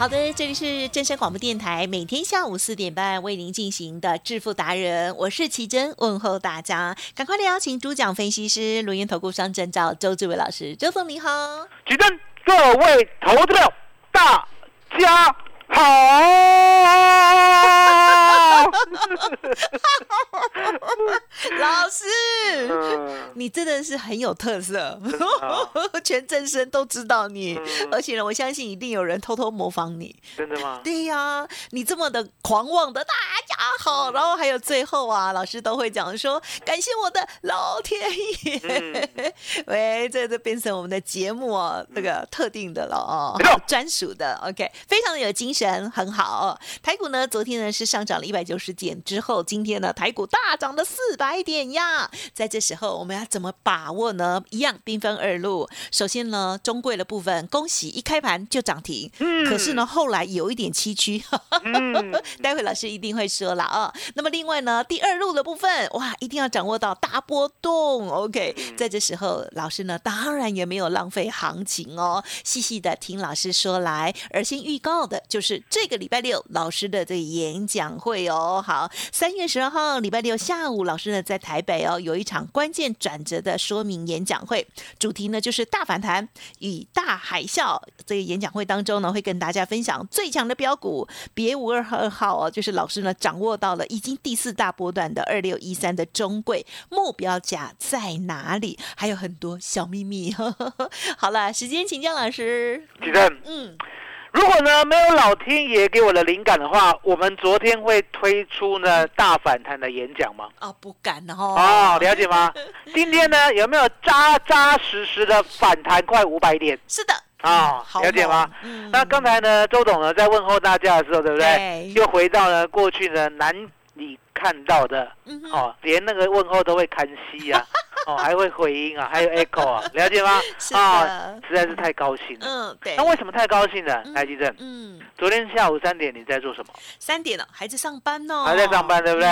好的，这里是正声广播电台，每天下午四点半为您进行的致富达人，我是奇珍，问候大家，赶快来邀请主讲分析师轮源投顾双证照周志伟老师，周总你好。奇珍，各位投资者，大家好。老师，嗯你真的是很有特色好，全正身都知道你，嗯而且呢，我相信一定有人偷偷模仿你。真的吗？对呀、你这么的狂妄的大家好，然后还有最后啊，老师都会讲说感谢我的老天爷。嗯喂，这这变成我们的节目哦，这个特定的了哦，专属的。OK，非常的有精神，很好。台股呢，昨天呢是上涨了一百九十点之后，今天呢台股大涨了四百点呀。在这时候，我们要怎么把握呢？一样兵分二路。首先呢，中贵的部分，恭喜一开盘就涨停，嗯可是呢后来有一点崎岖。嗯，待会老师一定会说了啊。那么另外呢，第二路的部分，哇，一定要掌握到大波动。OK，在这时候，老师呢当然也没有浪费行情哦，细细的听老师说来。而先预告的就是这个礼拜六老师的这个演讲会哦。好，三月十二号礼拜六下午，老师呢在台北哦有一场关键转折的说明演讲会，主题呢就是大反弹与大海啸。这个演讲会当中呢，会跟大家分享最强的标股，别无二二号哦，就是老师呢掌握到了已经第四大波段的二六一三的中贵目标价在哪里，还有很多小秘密。好了，时间请教老师。举正。嗯，如果呢没有老天爷给我的灵感的话，我们昨天会推出呢大反弹的演讲吗？哦，不敢哦。哦，了解吗？今天呢有没有扎扎实实的反弹快五百点？是的。啊、好了解吗？嗯那刚才呢，周董呢在问候大家的时候，对不对？对又回到了过去呢难以看到的嗯哦，连那个问候都会看息啊，哦，还会回音啊，还有 echo 啊，了解吗？啊、的。实在是太高兴了。嗯，对。那。为什么太高兴了？嗯来，基正，嗯，昨天下午三点你在做什么？三点了，还在上班哦，还在上班对不对？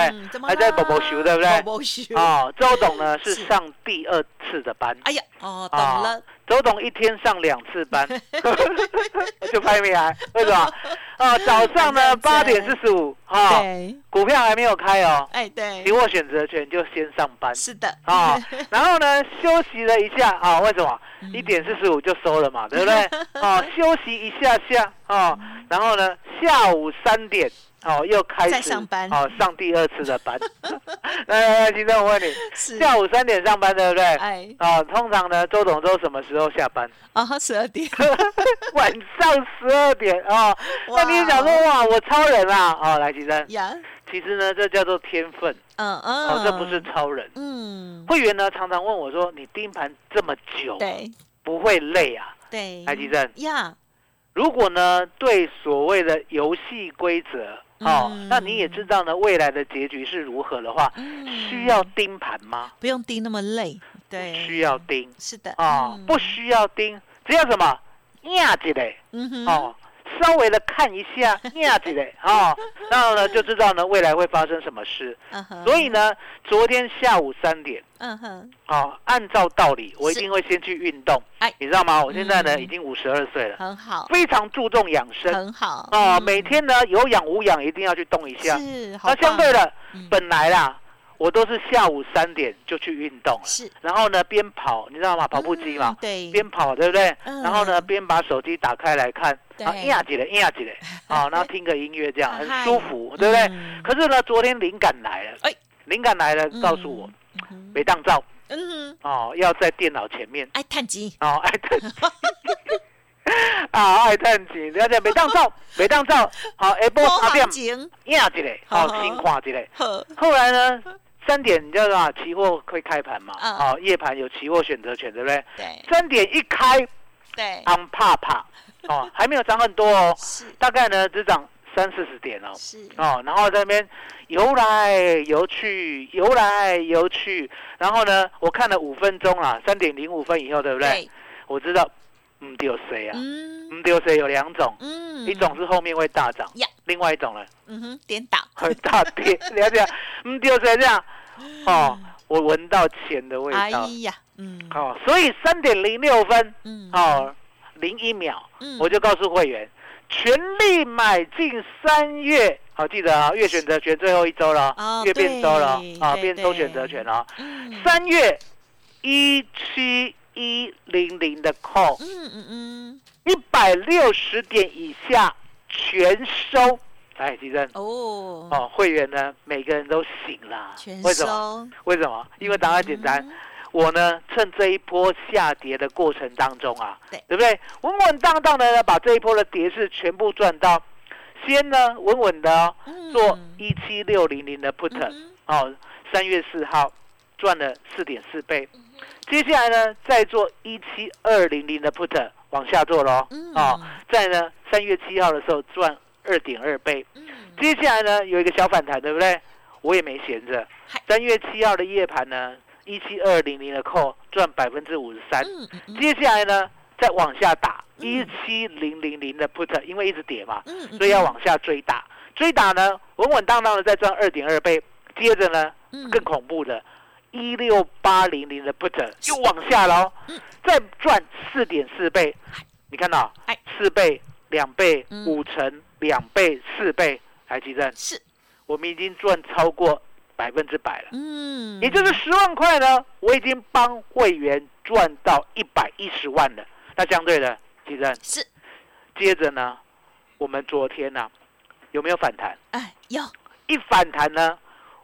还在啦宝宝修对不对？宝宝修哦，周董呢 是。是上第二次的班，哎呀，哦，懂啊了，周董一天上两次班，就拍没来，为什么？哦，早上呢八点四十五，哈，股票还没有开哦，哎，对期，货选择权就先上班是的，啊，然后呢休息了一下啊，为什么？嗯一点四十五就收了嘛，对不对？哦，休息一下下哦，然后呢下午三点哦，又开始上班哦，上第二次的班。来 来来，金生，我问你，下午三点上班对不对？哎哦，通常呢，周董都什么时候下班？啊，十二点，晚上十二点哦。那你想说哇，我超人啊！哦，来，金正，呀，其实呢，这叫做天分。嗯嗯，哦，这不是超人。嗯，会员呢常常问我说：“你盯盘这么久，对。不会累啊？对，台积电呀，？”如果呢对所谓的游戏规则哦，嗯那你也知道呢未来的结局是如何的话，嗯。需要盯盘吗？不用盯那么累，对，需要盯。是的，哦，嗯。不需要盯，只要什么压起来嗯哼，哦，稍微的看一下压起来哦，然后呢就知道呢未来会发生什么事。所以，呢，昨天下午三点。嗯哼，哦，按照道理，我一定会先去运动。哎你知道吗？我现在呢、嗯已经五十二岁了，很好，非常注重养生很好，哦。嗯每天呢有氧无氧一定要去动一下。那相对的，嗯本来啦，我都是下午三点就去运动了，是。然后呢边跑，你知道吗？跑步机嘛嗯，对，边跑对不对？嗯。然后呢边把手机打开来看，对。啊，压起来，压起来，啊，然后听个音乐，这样很舒服，对不对？嗯。可是呢，昨天灵感来了，哎。灵感来了，告诉我没当照嗯，哦，要在电脑前面。爱探机，哦，爱探 啊，爱探钱，了解，没当照，没当照，好，下晡好三点行情，压一个，好好，先看一个。后来呢，三点你知道吗？期货会开盘嘛？嗯哦，夜盘有期货选择权，对不对？对三点一开，对，昂怕怕，哦，还没有涨很多哦，是大概呢只涨三四十点哦。是，哦，然后在那边游来游去，游来游去，然后呢，我看了五分钟啊，三点零五分以后，对不对？对，我知道，嗯，丢谁啊？嗯嗯，丢谁有两种，嗯，一种是后面会大涨呀，另外一种呢嗯哼，颠倒，会大跌，了解？嗯，丢谁这样？哦，我闻到钱的味哎道。呀，嗯，哦，所以三点零六分，嗯，哦，零一秒，嗯我就告诉会员，全力买进三月。好，记得啊，月选择权最后一周了，哦月变周了对，啊，对变周选择权了。嗯三月一七一零零的 call，嗯嗯嗯，一百六十点以下全收。来，吉珍，哦，哦，会员呢，每个人都醒了。全为什么？收，为什么？因为答案简单。嗯我呢，趁这一波下跌的过程当中啊，对不对？稳稳当当的呢，把这一波的跌势全部赚到。先呢，稳稳的哦，嗯做一七六零零的 put，、嗯哦，三月四号赚了四点四倍。嗯接下来呢，再做一七二零零的 put 往下做喽，嗯哦，在呢三月七号的时候赚二点二倍。嗯接下来呢，有一个小反弹，对不对？我也没闲着。三月七号的夜盘呢，一七二零零的扣赚百分之五十三。接下来呢，再往下打一嗯七零零零的 put，因为一直跌嘛，所以要往下追打。追打呢，稳稳当当的再赚二点二倍。接着呢，嗯更恐怖的，一六八零零的 put 又往下喽嗯，再赚四点四倍。你看到哎四倍、两倍、嗯五成、两倍、四倍，台积电，是，我们已经赚超过百分之百了。嗯，也就是十万块呢，我已经帮会员赚到一百一十万了。那相对的，其实是，接着呢，我们昨天呢、有没有反弹？哎，有一反弹呢，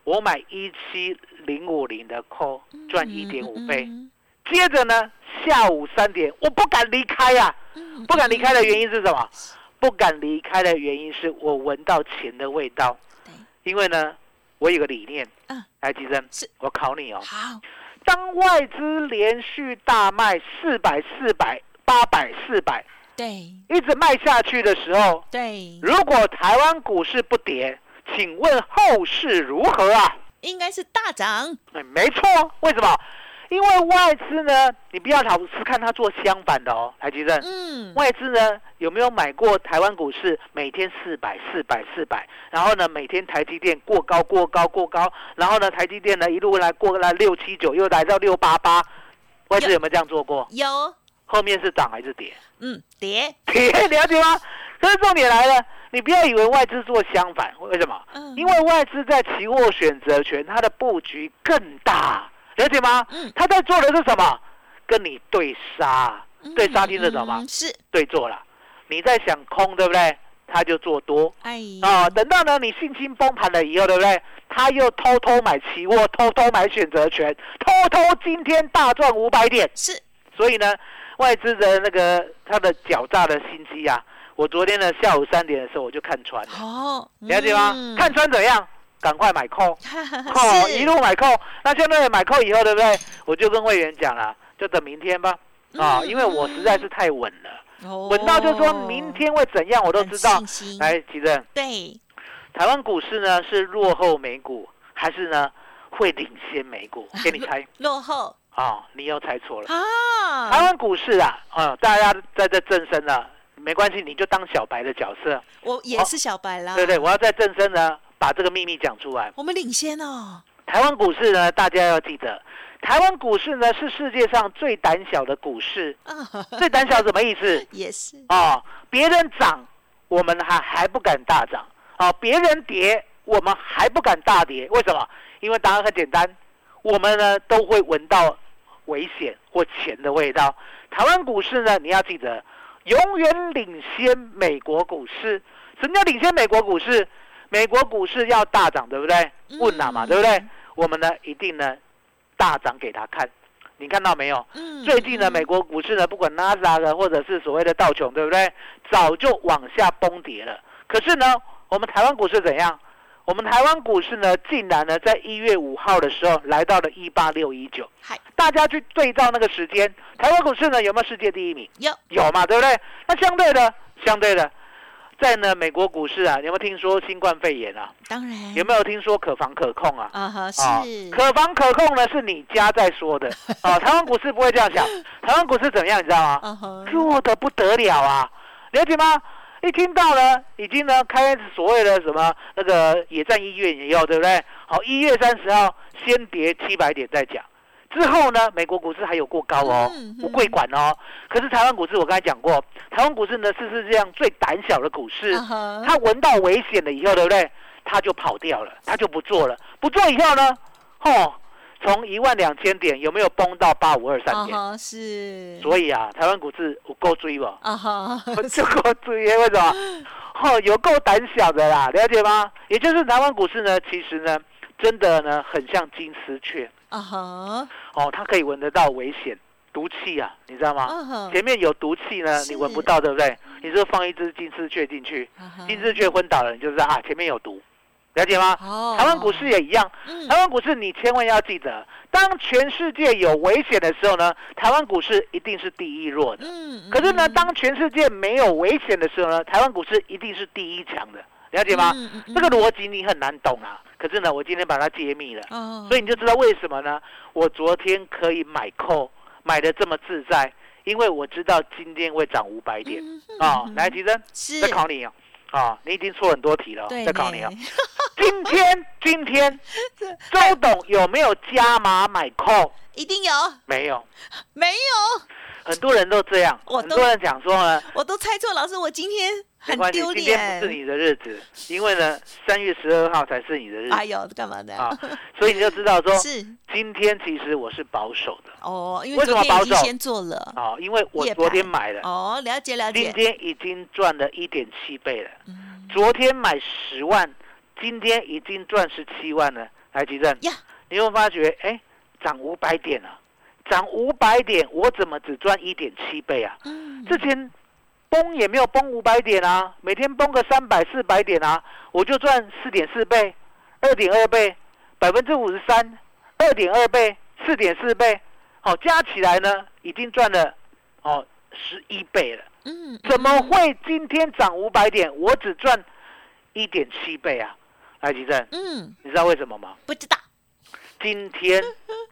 我买一七零五零的 call 赚一点五倍。嗯接着呢，下午三点我不敢离开呀、嗯不敢离开的原因是什么？不敢离开的原因是我闻到钱的味道对。因为呢，我有个理念。嗯，来，吉珍是，我考你哦。好，当外资连续大卖四百、四百、八百、四百，对一直卖下去的时候，对，如果台湾股市不跌，请问后市如何啊？应该是大涨，哎，没错，为什么？因为外资呢，你不要老是看它做相反的哦，台积电。嗯，外资呢有没有买过台湾股市？每天四百、四百、四百，然后呢每天台积电过高、过高、过高，然后呢台积电呢一路来过来六七九，又来到六八八，外资有没有这样做过？有，后面是涨还是跌？嗯，跌，跌，了解吗？可是重点来了，你不要以为外资做相反，为什么？嗯，因为外资在期货选择权，它的布局更大，了解吗？嗯他在做的是什么？跟你对杀，对杀听得懂吗？嗯是，对做了。你在想空，对不对？他就做多哎啊、等到呢你信心崩盘了以后，对不对？他又偷偷买期货，偷偷买选择权，偷偷今天大赚五百点。是所以呢，外资的那个他的狡诈的心机啊，我昨天呢下午三点的时候我就看穿了，哦，了解吗？嗯看穿怎样？赶快买扣，哦，一路买扣。那相当于买扣以后，对不对？我就跟会员讲了，就等明天吧。啊、嗯因为我实在是太稳了，哦。稳到就是说明天会怎样我都知道。来，吉正，对，台湾股市呢是落后美股，还是呢会领先美股？给你猜。落后。啊、你又猜错了。啊。台啊，湾股市啊，啊、大家在这正身了，没关系，你就当小白的角色，我也是小白啦，对不对？我要在正身呢，把这个秘密讲出来。我们领先哦，台湾股市呢，大家要记得，台湾股市呢是世界上最胆小的股市。啊，最胆小什么意思？也是哦，别人涨，我们还还不敢大涨；哦，别人跌，我们还不敢大跌。为什么？因为答案很简单，我们呢都会闻到危险或钱的味道。台湾股市呢，你要记得，永远领先美国股市。什么叫领先美国股市？美国股市要大涨，对不对？问了嘛，嗯对不对？我们呢一定呢大涨给他看。你看到没有？嗯最近呢，嗯美国股市呢，不管纳斯达克或者是所谓的道琼，对不对？早就往下崩跌了。可是呢，我们台湾股市怎样？我们台湾股市呢，竟然呢，在一月五号的时候来到了一八六一九。嗨大家去对照那个时间，台湾股市呢有没有世界第一名？有有嘛，对不对？那相对的，相对的，在呢美国股市啊，有没有听说新冠肺炎啊？当然有没有听说可防可控啊？啊哈啊是，可防可控呢，是你家在说的 啊。台湾股市不会这样想，台湾股市怎么样，你知道吗？弱的不得了啊，了解吗？一听到呢，已经呢开始所谓的什么那个野战医院也有，对不对？好，一月三十号先跌七百点再讲，之后呢，美国股市还有过高哦嗯，不贵管哦。可是台湾股市我刚才讲过，台湾股市呢是世界上最胆小的股市，啊哈他闻到危险了以后，对不对？它就跑掉了，它就不做了。不做以后呢，哦，从一万两千点有没有崩到八五二三点？是，所以啊，台湾股市有够追吧？啊哈 就够追，为什么？哦，有够胆小的啦，了解吗？也就是台湾股市呢，其实呢，真的呢，很像金丝雀啊哈哦，它可以闻得到危险、毒气啊，你知道吗？前面有毒气呢，你闻不到，对不对？你就放一只金丝雀进去，金丝雀昏倒了，你就知道啊，前面有毒，了解吗？哦台湾股市也一样，嗯台湾股市你千万要记得，当全世界有危险的时候呢，台湾股市一定是第一弱的。嗯可是呢，嗯当全世界没有危险的时候呢，台湾股市一定是第一强的，了解吗？这个逻辑你很难懂啊。可是呢，我今天把它揭秘了，哦所以你就知道为什么呢？我昨天可以买扣，买的这么自在，因为我知道今天会涨五百点嗯啊、嗯来，提升，再考你哦。啊，你已经错很多题了再考你哦。今天，今天，周董有没有加码买扣？一定有没有，没有？很多人都这样。很多人讲说呢，我都猜错，老师，我今天很丢今天不是。你的日子，因为呢，三月十二号才是你的日子哎呦，干嘛的？啊，所以你就知道说，是今天其实我是保守的哦，因为什昨天已经么保守先做了。啊，因为我昨天买了，哦，了解了解今。天已经赚了一点七倍了。嗯昨天买十万，今天已经赚十七万了。来，吉正，呀，你会发觉，哎，涨五百点了，涨五百点，我怎么只赚一点七倍啊？嗯之前崩也没有崩五百点啊，每天崩个三百四百点啊，我就赚四点四倍，二点二倍，百分之五十三，二点二倍，四点四倍，好、加起来呢，已经赚了哦十一倍了。嗯，怎么会今天涨五百点，我只赚一点七倍啊？来，吉正，嗯，你知道为什么吗？不知道。今天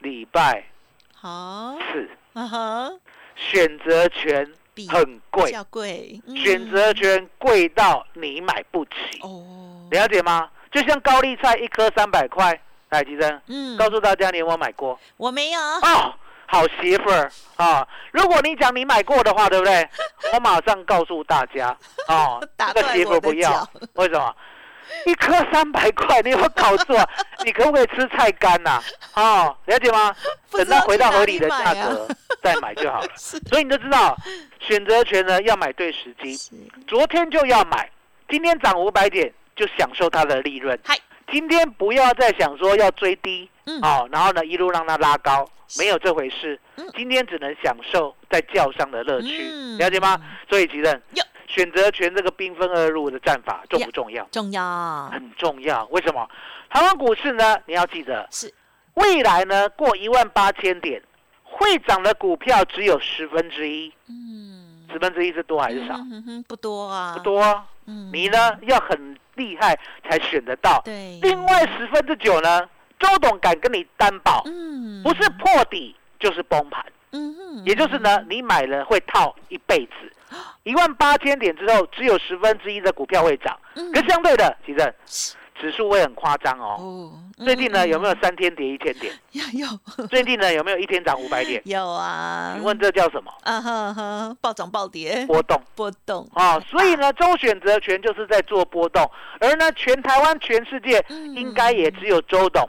礼拜 好，四，啊哈，选择权比很贵，较贵，嗯选择权贵到你买不起，哦，了解吗？就像高丽菜一颗三百块，来，吉生，嗯，告诉大家你有没有买过？我没有，哦，好媳妇儿啊！如果你讲你买过的话，对不对？我马上告诉大家哦，打这个媳妇不要脚，为什么？一颗三百块，你有没有搞错？你可不可以吃菜干呐、哦，了解吗？等到回到合理的价格再买就好了。所以你就知道，选择权呢要买对时机。昨天就要买，今天涨五百点就享受它的利润嗨。今天不要再想说要追低，嗯哦，然后呢一路让它拉高，没有这回事嗯。今天只能享受在叫上的乐趣，嗯了解吗？所以吉正哟选择权这个兵分二路的战法重不重要？重要很重要。为什么？台湾股市呢？你要记得，是未来呢过一万八千点，会涨的股票只有十分之一，嗯。十分之一是多还是少？嗯哼哼不多啊，不多。啊。嗯。你呢？要很厉害才选得到。对，另外十分之九呢，周董敢跟你担保，嗯。不是破底就是崩盘，嗯哼也就是呢，你买了会套一辈子。一万八千点之后，只有十分之一的股票会涨，嗯。可相对的，其实是指数会很夸张哦。哦最近呢，有没有嗯三天跌一千点？有有最近呢，有没有一天涨五百点？有啊？请问这叫什么？啊哈哈，暴涨暴跌，波动波动啊！所以呢，周选择权就是在做波动，而呢，全台湾、全世界嗯应该也只有周董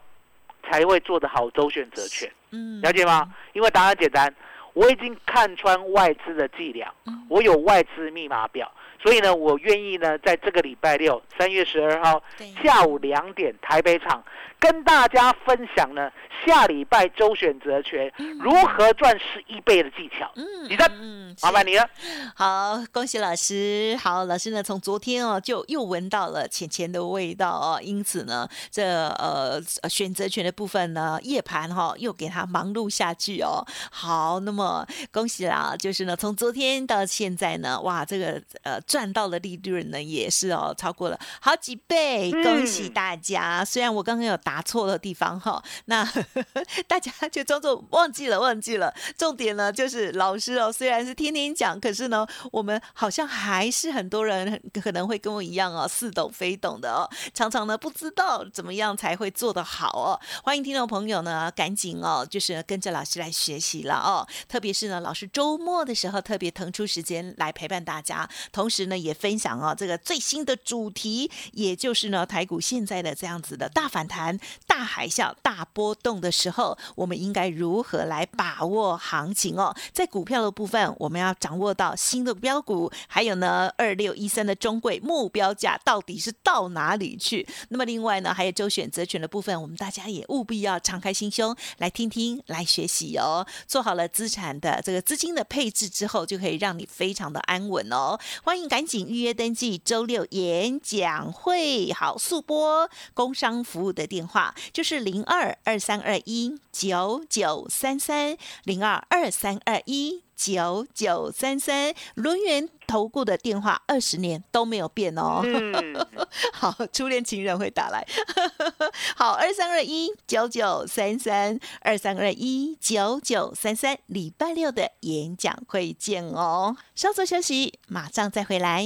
才会做得好周选择权，嗯了解吗？因为答案简单，我已经看穿外资的伎俩嗯，我有外资密码表，所以呢，我愿意呢，在这个礼拜六，三月十二号下午两点台北场，跟大家分享呢下礼拜周选择权如何赚十一倍的技巧。嗯你的嗯麻烦你了。好，恭喜老师。好，老师呢，从昨天哦，就又闻到了钱钱的味道哦，因此呢，这呃呃选择权的部分呢，夜盘哈、又给他忙碌下去哦。好，那么恭喜啦，就是呢，从昨天到现在呢，哇，这个呃赚到的利润呢，也是哦，超过了好几倍，恭喜嗯大家。虽然我刚刚有答答错的地方哈、那 大家就装作忘记了，忘记了。重点呢，就是老师哦，虽然是天天讲，可是呢，我们好像还是很多人可能会跟我一样哦，似懂非懂的哦，常常呢不知道怎么样才会做得好哦。欢迎听众朋友呢，赶紧哦，就是跟着老师来学习了哦。特别是呢，老师周末的时候特别腾出时间来陪伴大家，同时呢也分享哦这个最新的主题，也就是呢台股现在的这样子的大反弹、大海啸、大波动的时候，我们应该如何来把握行情哦？在股票的部分，我们要掌握到新的标股，还有呢二六一三的中贵目标价到底是到哪里去？那么另外呢，还有周选择权的部分，我们大家也务必要敞开心胸来听听、来学习哦。做好了资产的这个资金的配置之后，就可以让你非常的安稳哦。欢迎赶紧预约登记周六演讲会，好速播工商服务的电话就是零二二三二一九九三三零二二三二一。九九三三轮源投顾的电话二十年都没有变哦。嗯，好，初恋情人会打来。好，二三二一九九三三，二三二一九九三三，礼拜六的演讲会见哦。稍作休息，马上再回来。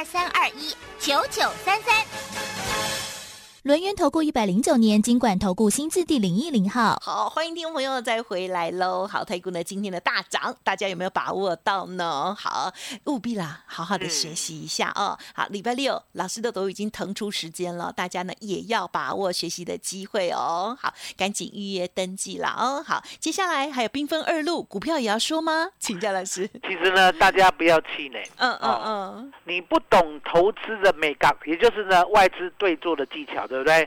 二三二一九九三三。轮源投顾一百零九年金管投顾新字第零一零号。好，欢迎听众朋友再回来喽。好，台股呢今天的大涨，大家有没有把握到呢？好，务必啦，好好的学习一下哦。好，礼拜六老师的都已经腾出时间了，大家呢也要把握学习的机会哦。好，赶紧预约登记啦哦。好，接下来还有缤纷二路股票也要说吗？请教老师。其实呢，大家不要气馁。嗯嗯哦嗯，你不懂投资的美感，也就是呢外资对做的技巧，对不对？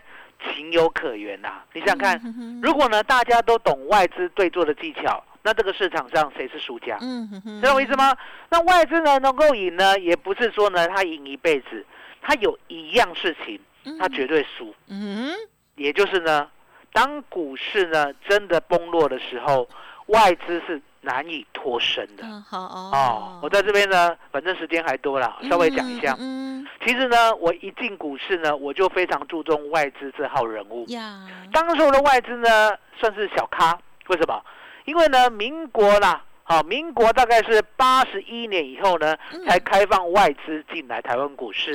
情有可原呐、你想看，如果呢大家都懂外资对做的技巧，那这个市场上谁是输家？嗯哼哼，知道我意思吗？那外资呢能够赢呢，也不是说呢他赢一辈子，他有一样事情他绝对输，嗯也就是呢，当股市呢真的崩落的时候，外资是难以脱身的。嗯好哦哦，我在这边呢，反正时间还多了，稍微讲一下。嗯其实呢，我一进股市呢，我就非常注重外资这号人物。呀，当时候的外资呢，算是小咖，为什么？因为呢，民国啦，好、民国大概是八十一年以后呢，才开放外资进来台湾股市。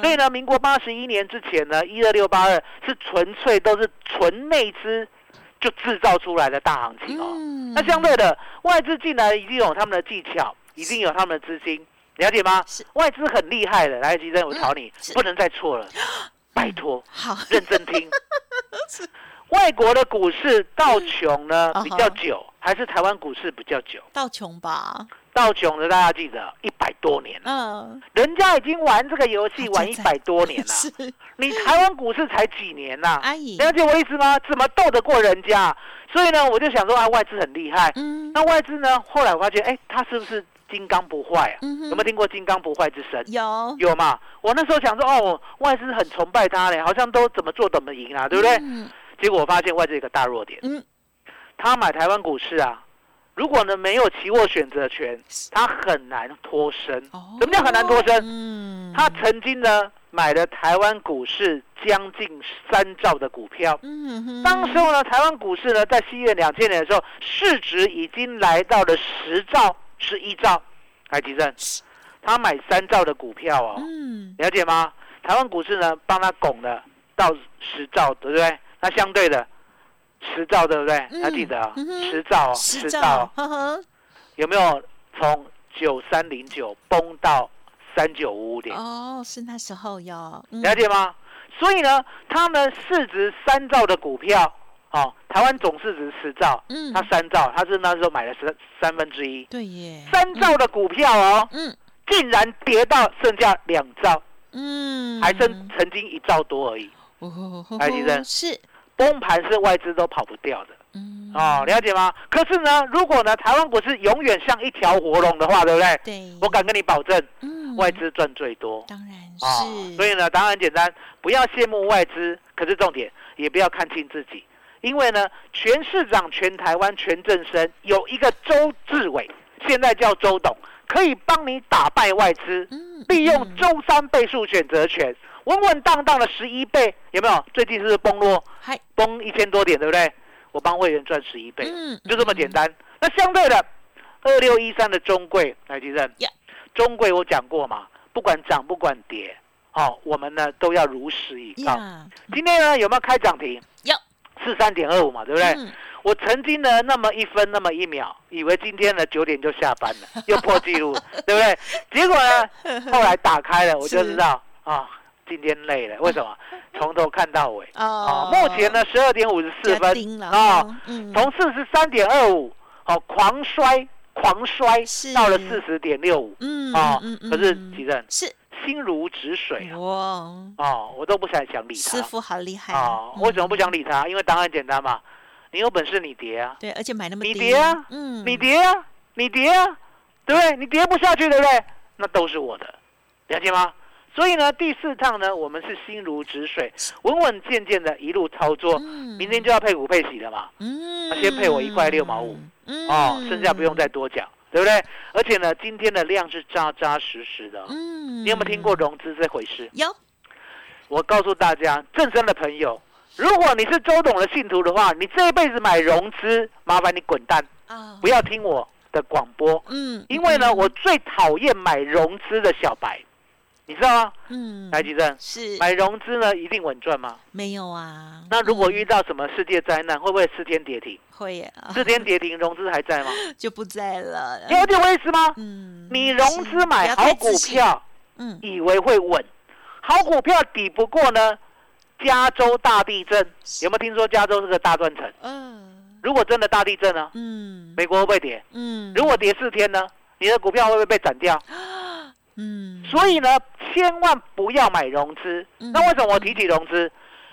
所以呢，民国八十一年之前呢，一二六八二是纯粹都是纯内资就制造出来的大行情哦。嗯那相对的，外资进来一定有他们的技巧，一定有他们的资金，了解吗？外资很厉害的，来，吉珍，我考你，是不能再错了，拜托，好，认真听。外国的股市到穷呢嗯比较久，还是台湾股市比较久？到穷吧，道琼的大家记得一百多年了，嗯，人家已经玩这个游戏玩一百多年了，你台湾股市才几年呐、阿姨，了解我意思吗？怎么斗得过人家？所以呢，我就想说啊，外资很厉害。嗯那外资呢，后来我发现，哎，他是不是金刚不坏啊？嗯有没有听过金刚不坏之神？有有嘛？我那时候想说，哦，外资很崇拜他嘞，好像都怎么做怎么赢啊，对不对？嗯结果我发现外资有个大弱点，嗯他买台湾股市啊，如果呢没有期货选择权，他很难脱身。哦什么叫很难脱身？嗯他曾经呢买了台湾股市将近三兆的股票，当时候呢，台湾股市呢，在西元两千年的时候，市值已经来到了十兆、十一兆。海吉正，他买三兆的股票哦，嗯了解吗？台湾股市呢，帮他拱了到十兆，对不对？那相对的，十兆，对不对？嗯还记得十兆哦，十十兆有没有从九三零九崩到三九五五点？哦，是那时候有，嗯。了解吗？所以呢，他们市值三兆的股票，哦，台湾总市值十兆，嗯。他三兆，他是那时候买了三三分之一，对耶，三兆的股票哦，嗯。竟然跌到剩下两兆，嗯，还剩曾经一兆多而已。哦，来吉珍是，崩盘是外资都跑不掉的。嗯。哦，了解吗？可是呢，如果呢台湾股市永远像一条活龙的话，对不对？对，我敢跟你保证，嗯。外资赚最多。当然啊、是，所以呢，答案很简单，不要羡慕外资，可是重点也不要看轻自己，因为呢，全市长、全台湾、全正生有一个周志伟，现在叫周董，可以帮你打败外资，嗯。利用周三倍数选择权，稳稳当当的十一倍，有没有？最近是不是崩落，嗨，崩一千多点，对不对？我帮会员赚十一倍，嗯就这么简单。那相对的，二六一三的中贵，来吉正呀，中贵我讲过嘛，不管涨不管跌，哦，我们呢都要如实以告。今天呢有没有开涨停？有，四三点二五嘛，对不对？嗯我曾经呢那么一分那么一秒，以为今天呢九点就下班了，又破纪录，对不对？结果呢 后来打开了，我就知道啊、今天累了，为什么？从头看到尾。哦。哦，目前呢十二点五十四分啊从四十三点二五，哦，狂摔狂摔到了四十点六五，嗯哦嗯嗯，可是嗯。吉正是。心如止水啊，哇，哦，我都不想想理他，师傅好厉害哦，嗯。为什么不想理他？因为答案简单嘛，你有本事你跌啊，对，而且买那么低，你跌啊？嗯，你跌啊，你跌啊，对不对？你跌不下去，对不对？那都是我的，了解吗？所以呢，第四趟呢，我们是心如止水，稳稳健健的一路操作。嗯。明天就要配股配息了嘛，嗯。先配我一块六毛五，嗯。哦，剩下不用再多讲，对不对？而且呢，今天的量是扎扎实实的。嗯，你有没有听过融资这回事？有，我告诉大家，正身的朋友，如果你是周董的信徒的话，你这一辈子买融资，麻烦你滚蛋，啊，不要听我的广播，嗯，因为呢，嗯我最讨厌买融资的小白，你知道吗？嗯来，吉正，是买融资呢一定稳赚吗？没有啊，那如果嗯遇到什么世界灾难，会不会四天跌停？会四天跌停，融资还在吗？就不在了，了解我意思吗？嗯，你融资买好股票，嗯，以为会稳，好股票抵不过呢？加州大地震，有没有听说加州是个大断层？嗯如果真的大地震呢？嗯美国会不会跌？嗯，如果跌四天呢？你的股票会不会被斩掉？嗯，所以呢，千万不要买融资。嗯那为什么我提起融资？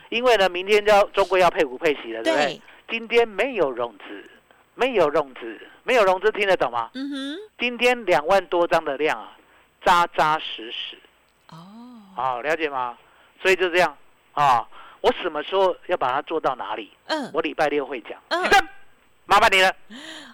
因为呢，明天就要中国要配股配息了，对不对对？今天没有融资，没有融资，没有融资听得懂吗？嗯哼，今天两万多张的量啊，扎扎实实，哦，好、了解吗？所以就这样啊，我什么时候要把它做到哪里？嗯，我礼拜六会讲。麻烦你了。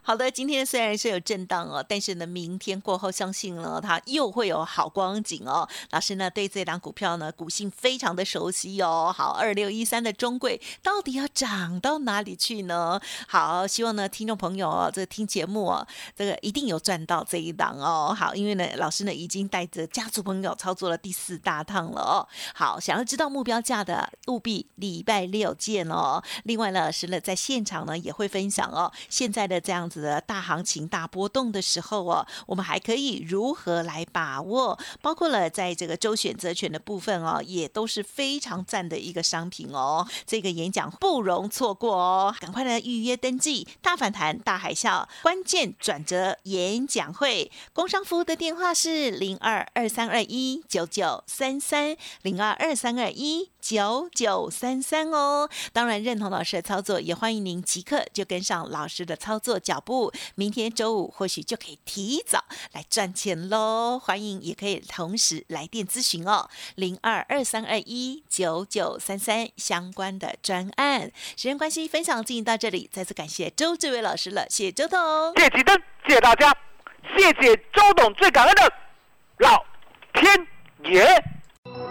好的，今天虽然是有震荡哦，但是呢，明天过后相信呢，它又会有好光景哦。老师呢对这档股票呢股性非常的熟悉哦。好，二六一三的中贵到底要涨到哪里去呢？好，希望呢听众朋友哦，这听节目哦，这个一定有赚到这一档哦。好，因为呢老师呢已经带着家族朋友操作了第四大趟了哦。好，想要知道目标价的，务必礼拜六见哦。另外呢，老师呢在现场呢也会分享哦，现在的这样子的大行情、大波动的时候哦，我们还可以如何来把握？包括了在这个周选择权的部分哦，也都是非常赞的一个商品哦。这个演讲不容错过哦，赶快来预约登记！大反弹、大海啸关键转折演讲会，工商服务的电话是零二二三二一九九三三零二二三二一九九三三哦。当然，认同老师的操作，也欢迎您即刻就跟上老师的操作脚步。明天周五或许就可以提早来赚钱喽。欢迎也可以同时来电咨询哦，零二二三二一九九三三相关的专案。时间关系，分享进行到这里，再次感谢周志伟老师了，谢谢周董。谢谢吉登，谢谢大家，谢谢周董，最感恩的老天爷。